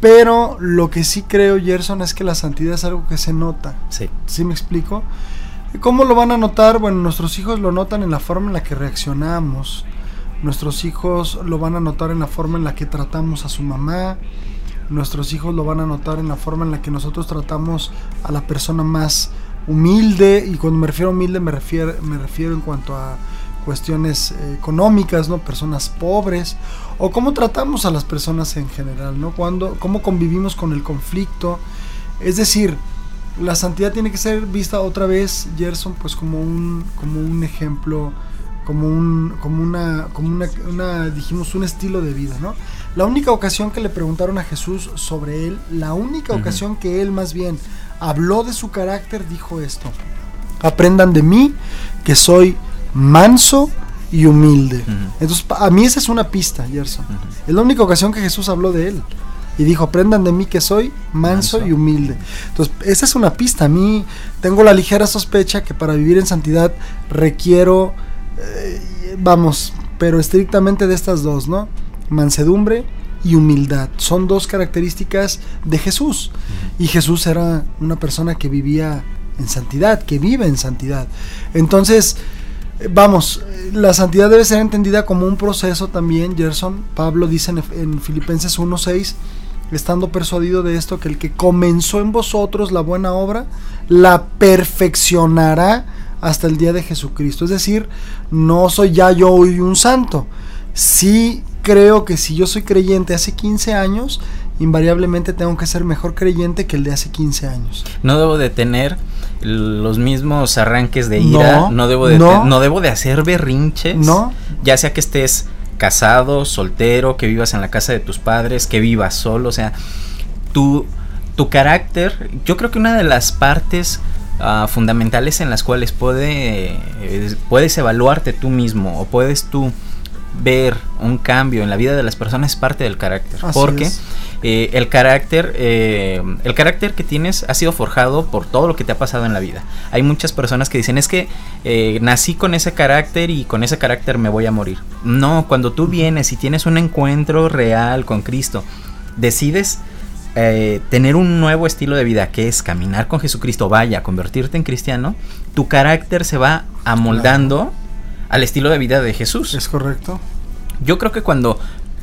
Pero lo que sí creo, Gerson, es que la santidad es algo que se nota. Sí. ¿Sí me explico? ¿Y ¿Cómo lo van a notar? Bueno, nuestros hijos lo notan en la forma en la que reaccionamos. Nuestros hijos lo van a notar en la forma en la que tratamos a su mamá. Nuestros hijos lo van a notar en la forma en la que nosotros tratamos a la persona más humilde. Y cuando me refiero a humilde me refiero, me refiero en cuanto a cuestiones eh, económicas, ¿no? Personas pobres. O cómo tratamos a las personas en general, ¿no? Cuando, cómo convivimos con el conflicto. Es decir, la santidad tiene que ser vista otra vez, Gerson, pues como un, como un ejemplo, como un, como una, como una, una, dijimos, un estilo de vida, ¿no? La única ocasión que le preguntaron a Jesús sobre él, la única ocasión que él más bien habló de su carácter, dijo esto: Aprendan de mí, que soy manso y humilde. Entonces, a mí esa es una pista, Gerson. Es la única ocasión que Jesús habló de él. Y dijo, aprendan de mí que soy manso, Manso. y humilde. Entonces, esa es una pista. A mí tengo la ligera sospecha que para vivir en santidad requiero, eh, vamos, pero estrictamente de estas dos, ¿no? Mansedumbre y humildad. Son dos características de Jesús. Y Jesús era una persona que vivía en santidad, que vive en santidad. Entonces, eh, Vamos, eh, la santidad debe ser entendida como un proceso también, Gerson. Pablo dice en, en Filipenses 1.6, estando persuadido de esto, que el que comenzó en vosotros la buena obra, la perfeccionará hasta el día de Jesucristo. Es decir, no soy ya yo hoy un santo. Sí creo que si yo soy creyente hace 15 años, invariablemente tengo que ser mejor creyente que el de hace 15 años. No debo de tener los mismos arranques de ira. No, debo de no. te- no debo de hacer berrinches. No. Ya sea que estés casado, soltero, que vivas en la casa de tus padres, que vivas solo, o sea, tu, tu carácter, yo creo que una de las partes ah, fundamentales en las cuales puede, eh, puedes evaluarte tú mismo o puedes tú ver un cambio en la vida de las personas es parte del carácter. Así porque eh, el carácter, eh, el carácter que tienes ha sido forjado por todo lo que te ha pasado en la vida. Hay muchas personas que dicen es que eh, nací con ese carácter y con ese carácter me voy a morir. No, cuando tú vienes y tienes un encuentro real con Cristo, decides eh, tener un nuevo estilo de vida que es caminar con Jesucristo, vaya, convertirte en cristiano, tu carácter se va amoldando al estilo de vida de Jesús. Es correcto. Yo creo que cuando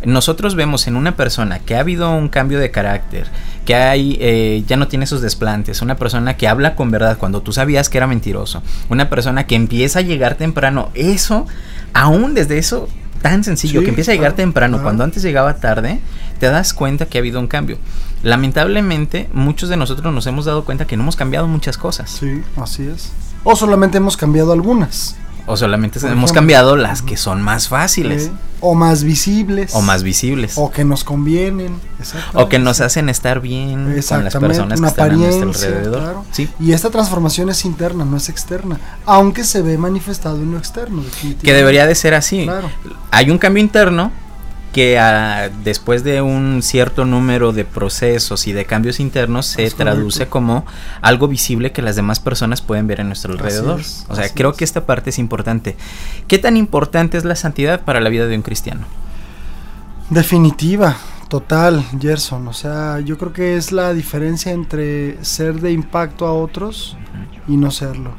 nosotros vemos en una persona que ha habido un cambio de carácter, que hay, eh, ya no tiene esos desplantes, una persona que habla con verdad cuando tú sabías que era mentiroso, una persona que empieza a llegar temprano, eso, aún desde eso tan sencillo, Sí, que empieza a llegar claro, temprano, claro. cuando antes llegaba tarde, te das cuenta que ha habido un cambio. Lamentablemente, muchos de nosotros nos hemos dado cuenta que no hemos cambiado muchas cosas. Sí, así es. O solamente hemos cambiado algunas. O solamente Por hemos ejemplo. cambiado las que son más fáciles. O más visibles. o más visibles. O que nos convienen. O que nos hacen estar bien con las personas que están a nuestro alrededor. claro. Sí. Y esta transformación es interna, no es externa. Aunque se ve manifestado en lo externo, definitivamente. Que debería de ser así. Claro. Hay un cambio interno que ah, después de un cierto número de procesos y de cambios internos se Es correcto. traduce como algo visible que las demás personas pueden ver en nuestro alrededor. es, o sea, creo es. que esta parte es importante. ¿Qué tan importante es la santidad para la vida de un cristiano? Definitiva, total, Gerson. O sea, yo creo que es la diferencia entre ser de impacto a otros y no serlo.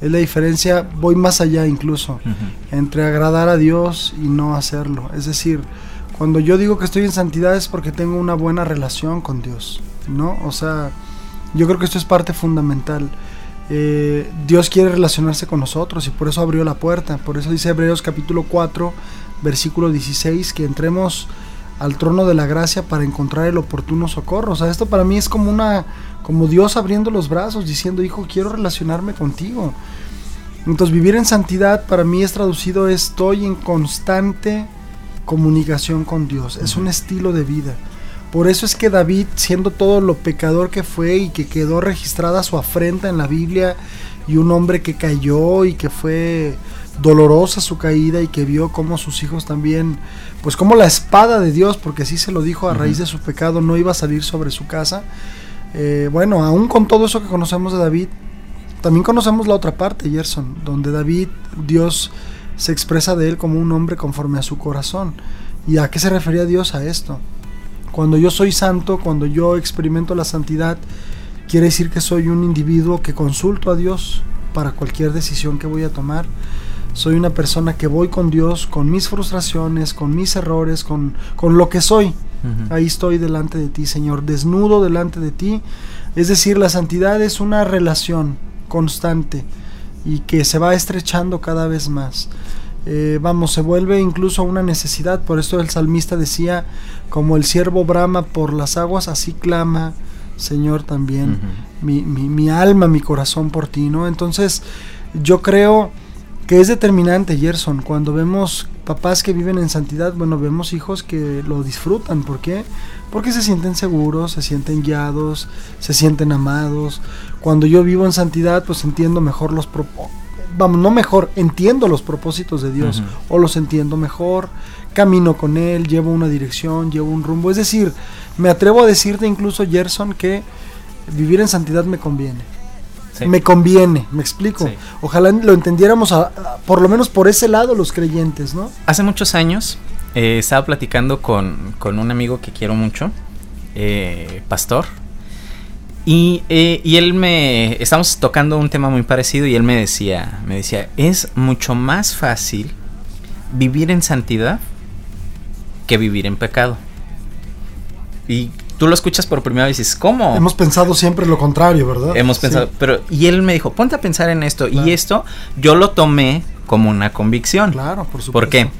Es la diferencia, voy más allá incluso, entre agradar a Dios y no hacerlo. Es decir, cuando yo digo que estoy en santidad es porque tengo una buena relación con Dios, ¿no? O sea, yo creo que esto es parte fundamental. Eh, Dios quiere relacionarse con nosotros y por eso abrió la puerta. Por eso dice Hebreos capítulo 4, versículo 16, que entremos al trono de la gracia para encontrar el oportuno socorro. O sea, esto para mí es como una, como Dios abriendo los brazos, diciendo, hijo, quiero relacionarme contigo. Entonces vivir en santidad para mí es traducido, estoy en constante comunicación con Dios. Es un estilo de vida. Por eso es que David, siendo todo lo pecador que fue y que quedó registrada su afrenta en la Biblia, y un hombre que cayó y que fue dolorosa su caída y que vio como sus hijos también, pues como la espada de Dios, porque así se lo dijo a raíz de su pecado, no iba a salir sobre su casa. Eh, bueno, aún con todo eso que conocemos de David, también conocemos la otra parte, Gerson, donde David, Dios se expresa de él como un hombre conforme a su corazón. ¿Y a qué se refería Dios a esto? Cuando yo soy santo, cuando yo experimento la santidad, quiere decir que soy un individuo que consulto a Dios para cualquier decisión que voy a tomar. Soy una persona que voy con Dios, con mis frustraciones, con mis errores, con, con lo que soy. Ahí estoy delante de ti, Señor, desnudo delante de ti. Es decir, la santidad es una relación constante y que se va estrechando cada vez más. Eh, vamos, se vuelve incluso una necesidad. Por eso el salmista decía, como el siervo brama por las aguas, así clama, Señor, también mi, mi- mi alma, mi corazón por ti, ¿no? Entonces, yo creo que es determinante, Gerson, cuando vemos papás que viven en santidad, bueno, vemos hijos que lo disfrutan, ¿por qué? Porque se sienten seguros, se sienten guiados, se sienten amados. Cuando yo vivo en santidad, pues entiendo mejor los propósitos. Vamos, no mejor, entiendo los propósitos de Dios, o los entiendo mejor, camino con Él, llevo una dirección, llevo un rumbo. Es decir, me atrevo a decirte incluso, Gerson, que vivir en santidad me conviene. Sí. Me conviene, me explico. Sí. Ojalá lo entendiéramos a- a- por lo menos por ese lado los creyentes, ¿no? Hace muchos años eh, estaba platicando con, con un amigo que quiero mucho, eh, pastor, y, eh, y él me... Estamos tocando un tema muy parecido y él me decía, me decía, es mucho más fácil vivir en santidad que vivir en pecado. Y tú lo escuchas por primera vez y dices, ¿cómo? Hemos pensado siempre lo contrario, ¿verdad? Hemos Sí. pensado, pero y él me dijo, ponte a pensar en esto Claro. y esto yo lo tomé como una convicción. Claro, por supuesto. ¿Por qué?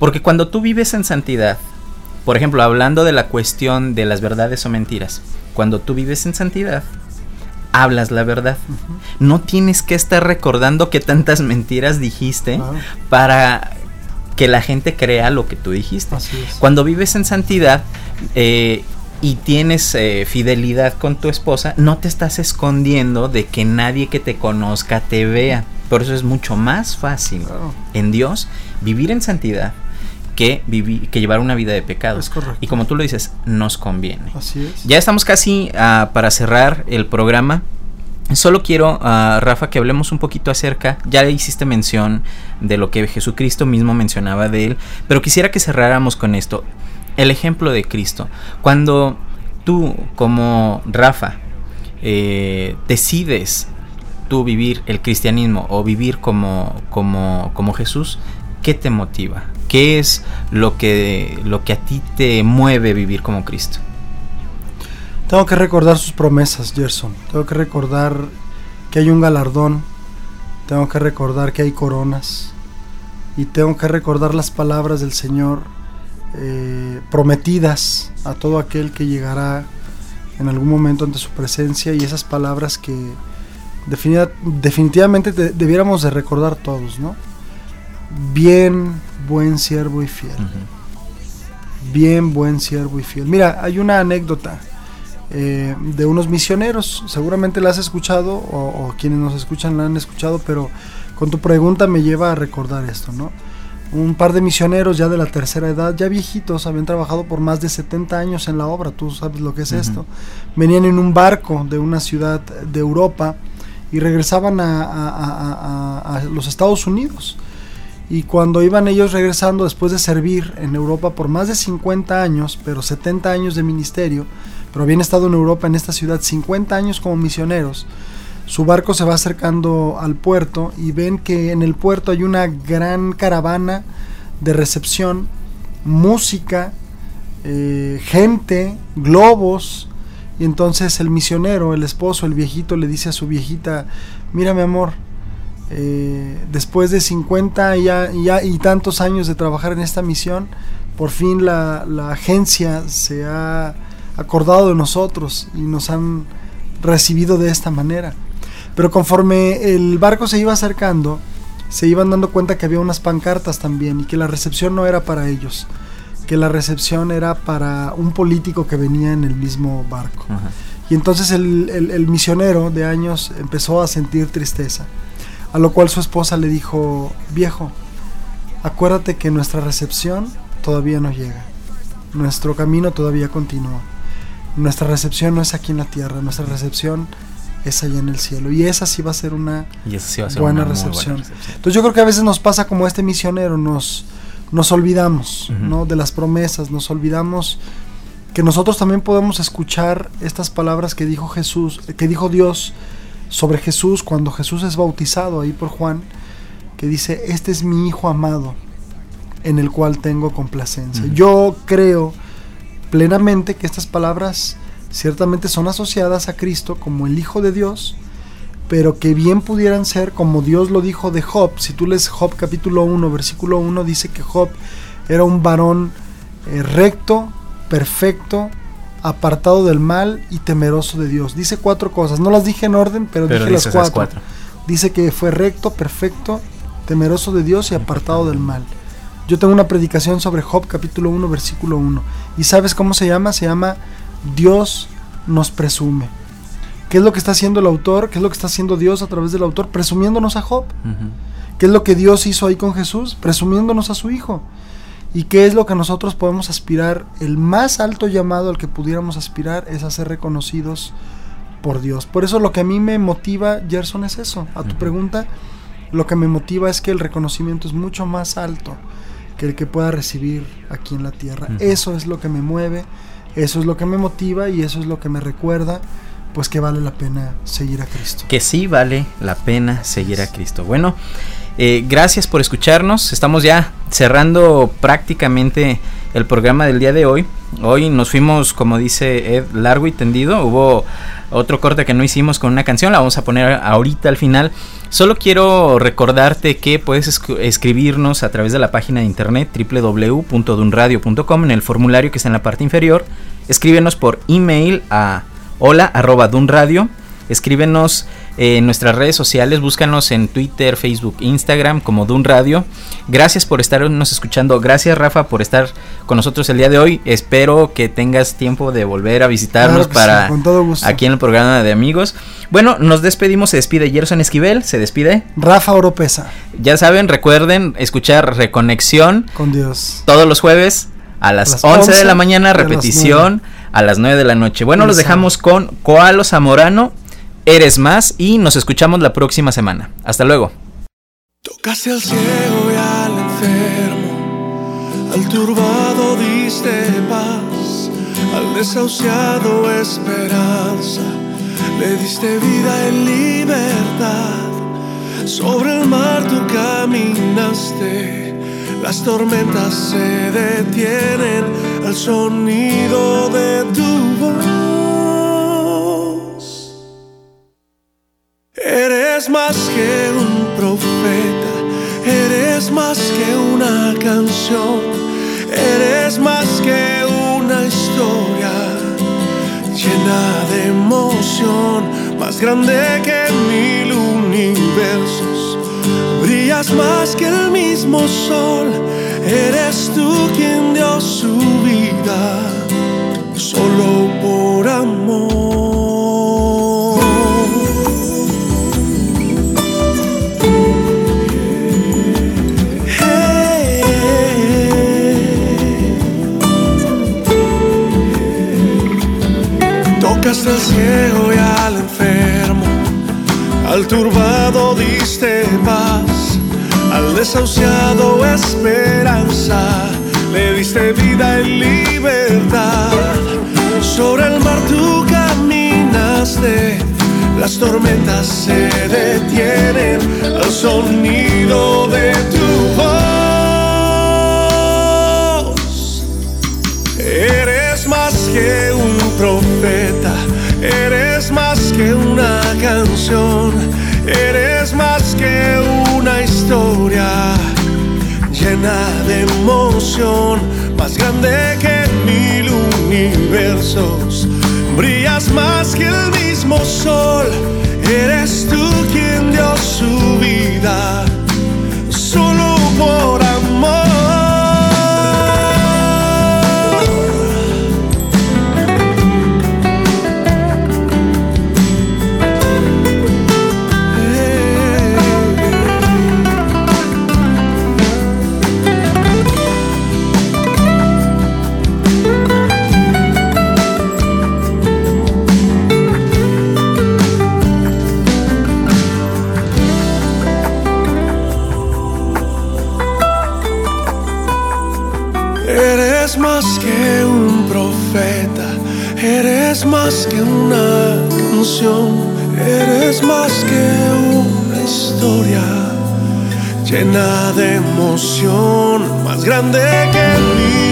Porque cuando tú vives en santidad, por ejemplo, hablando de la cuestión de las verdades o mentiras, cuando tú vives en santidad, hablas la verdad. No tienes que estar recordando qué tantas mentiras dijiste Claro, para que la gente crea lo que tú dijiste. así es. Cuando vives en santidad, eh, y tienes eh, fidelidad con tu esposa, no te estás escondiendo de que nadie que te conozca te vea. Por eso es mucho más fácil Claro. en Dios vivir en santidad que, vivir, que llevar una vida de pecado. Es correcto. Y como tú lo dices, nos conviene. Así es. Ya estamos casi ah, para cerrar el programa. Solo quiero, ah, Rafa, que hablemos un poquito acerca, ya hiciste mención de lo que Jesucristo mismo mencionaba de él, pero quisiera que cerráramos con esto. El ejemplo de Cristo. Cuando tú, como Rafa, eh, decides tú vivir el cristianismo o vivir como, como, como Jesús, ¿qué te motiva? ¿Qué es lo que, lo que a ti te mueve vivir como Cristo? Tengo que recordar sus promesas, Gerson. Tengo que recordar que hay un galardón. Tengo que recordar que hay coronas. Y tengo que recordar las palabras del Señor eh, prometidas a todo aquel que llegará en algún momento ante su presencia. Y esas palabras que definida- definitivamente de- debiéramos de recordar todos, ¿no? Bien, buen siervo y fiel bien buen siervo y fiel. Mira, hay una anécdota eh, de unos misioneros, seguramente la has escuchado o, o quienes nos escuchan la han escuchado, pero con tu pregunta me lleva a recordar esto, ¿no? Un par de misioneros ya de la tercera edad, ya viejitos, habían trabajado por más de 70 años en la obra, tú sabes lo que es esto. Venían en un barco de una ciudad de Europa y regresaban a- a- a- a- a los Estados Unidos. Y cuando iban ellos regresando después de servir en Europa por más de 50 años, pero 70 años de ministerio, pero habían estado en Europa, en esta ciudad, 50 años como misioneros, su barco se va acercando al puerto y ven que en el puerto hay una gran caravana de recepción, música, eh, gente, globos, y entonces el misionero, el esposo, el viejito le dice a su viejita, mira mi amor, eh, después de 50 y, tantos años de trabajar en esta misión, por fin la agencia se ha acordado de nosotros y nos han recibido de esta manera. Pero conforme el barco se iba acercando, se iban dando cuenta que había unas pancartas también y que la recepción no era para ellos, que la recepción era para un político que venía en el mismo barco. Ajá. Y entonces el, el- el misionero de años empezó a sentir tristeza. A lo cual su esposa le dijo, viejo, acuérdate que nuestra recepción todavía no llega. Nuestro camino todavía continúa. Nuestra recepción no es aquí en la tierra, nuestra recepción es allá en el cielo. Y esa sí va a ser una Y eso sí va a ser buena una recepción. buena recepción. entonces yo creo que a veces nos pasa como este misionero, nos, nos olvidamos. ¿no? de las promesas, nos olvidamos que nosotros también podemos escuchar estas palabras que dijo Jesús, que dijo Dios sobre Jesús cuando Jesús es bautizado ahí por Juan, que dice, este es mi Hijo amado, en el cual tengo complacencia. Yo creo plenamente que estas palabras ciertamente son asociadas a Cristo como el Hijo de Dios, pero que bien pudieran ser como Dios lo dijo de Job. Si tú lees Job capítulo 1, versículo 1, dice que Job era un varón eh, recto, perfecto, apartado del mal y temeroso de Dios. Dice cuatro cosas, no las dije en orden, pero, Pero dije las cuatro. cuatro. Dice que fue recto, perfecto, temeroso de Dios y apartado del mal. Yo tengo una predicación sobre Job capítulo 1, versículo 1. ¿Y sabes cómo se llama? Se llama Dios nos presume. ¿Qué es lo que está haciendo el autor? ¿Qué es lo que está haciendo Dios a través del autor? Presumiéndonos a Job. ¿Qué es lo que Dios hizo ahí con Jesús? Presumiéndonos a su Hijo. ¿Y qué es lo que nosotros podemos aspirar? El más alto llamado al que pudiéramos aspirar es a ser reconocidos por Dios. Por eso lo que a mí me motiva, Gerson, es eso. A tu pregunta, lo que me motiva es que el reconocimiento es mucho más alto que el que pueda recibir aquí en la tierra. Eso es lo que me mueve, eso es lo que me motiva y eso es lo que me recuerda, pues que vale la pena seguir a Cristo. Que sí vale la pena seguir a Cristo. Bueno, eh, gracias por escucharnos. Estamos ya cerrando prácticamente el programa del día de hoy. Hoy nos fuimos, como dice Ed, largo y tendido. Hubo otro corte que no hicimos con una canción, la vamos a poner ahorita al final. Solo quiero recordarte que puedes escribirnos a través de la página de internet www.dunradio.com en el formulario que está en la parte inferior. Escríbenos por email a hola arroba dunradio. Escríbenos en nuestras redes sociales. Búscanos en Twitter, Facebook, Instagram como Dun Radio. Gracias por estarnos escuchando. Gracias Rafa por estar con nosotros el día de hoy. Espero que tengas tiempo de volver a visitarnos Claro para sí, con todo gusto. aquí en el programa de amigos. Bueno, nos despedimos. Se despide Gerson Esquivel. Se despide. Rafa Oropesa, Ya saben, recuerden escuchar Reconexión con Dios. todos los jueves a las, las 11, de 11 la mañana, repetición a las 9 de la noche. Bueno, los dejamos con Coalo Zamorano, Eres Más y nos escuchamos la próxima semana. Hasta luego. Tocaste al ciego y al enfermo, al turbado diste paz, al desahuciado esperanza, le diste vida en libertad. Sobre el mar tú caminaste, las tormentas se detienen al sonido de tu voz. Eres más que un profeta, eres más que una canción, eres más que una historia llena de emoción, más grande que mil universos. Brillas más que el mismo sol, eres tú quien dio su vida solo por amor. Desahuciado esperanza, le diste vida y libertad. Sobre el mar tú caminaste, las tormentas se detienen al sonido de tu voz. Eres más que un profeta, eres más que una canción, eres historia llena de emoción, más grande que mil universos. Brillas más que el mismo sol, eres tú quien dio su vida solo por eres más que una historia llena de emoción, más grande que mil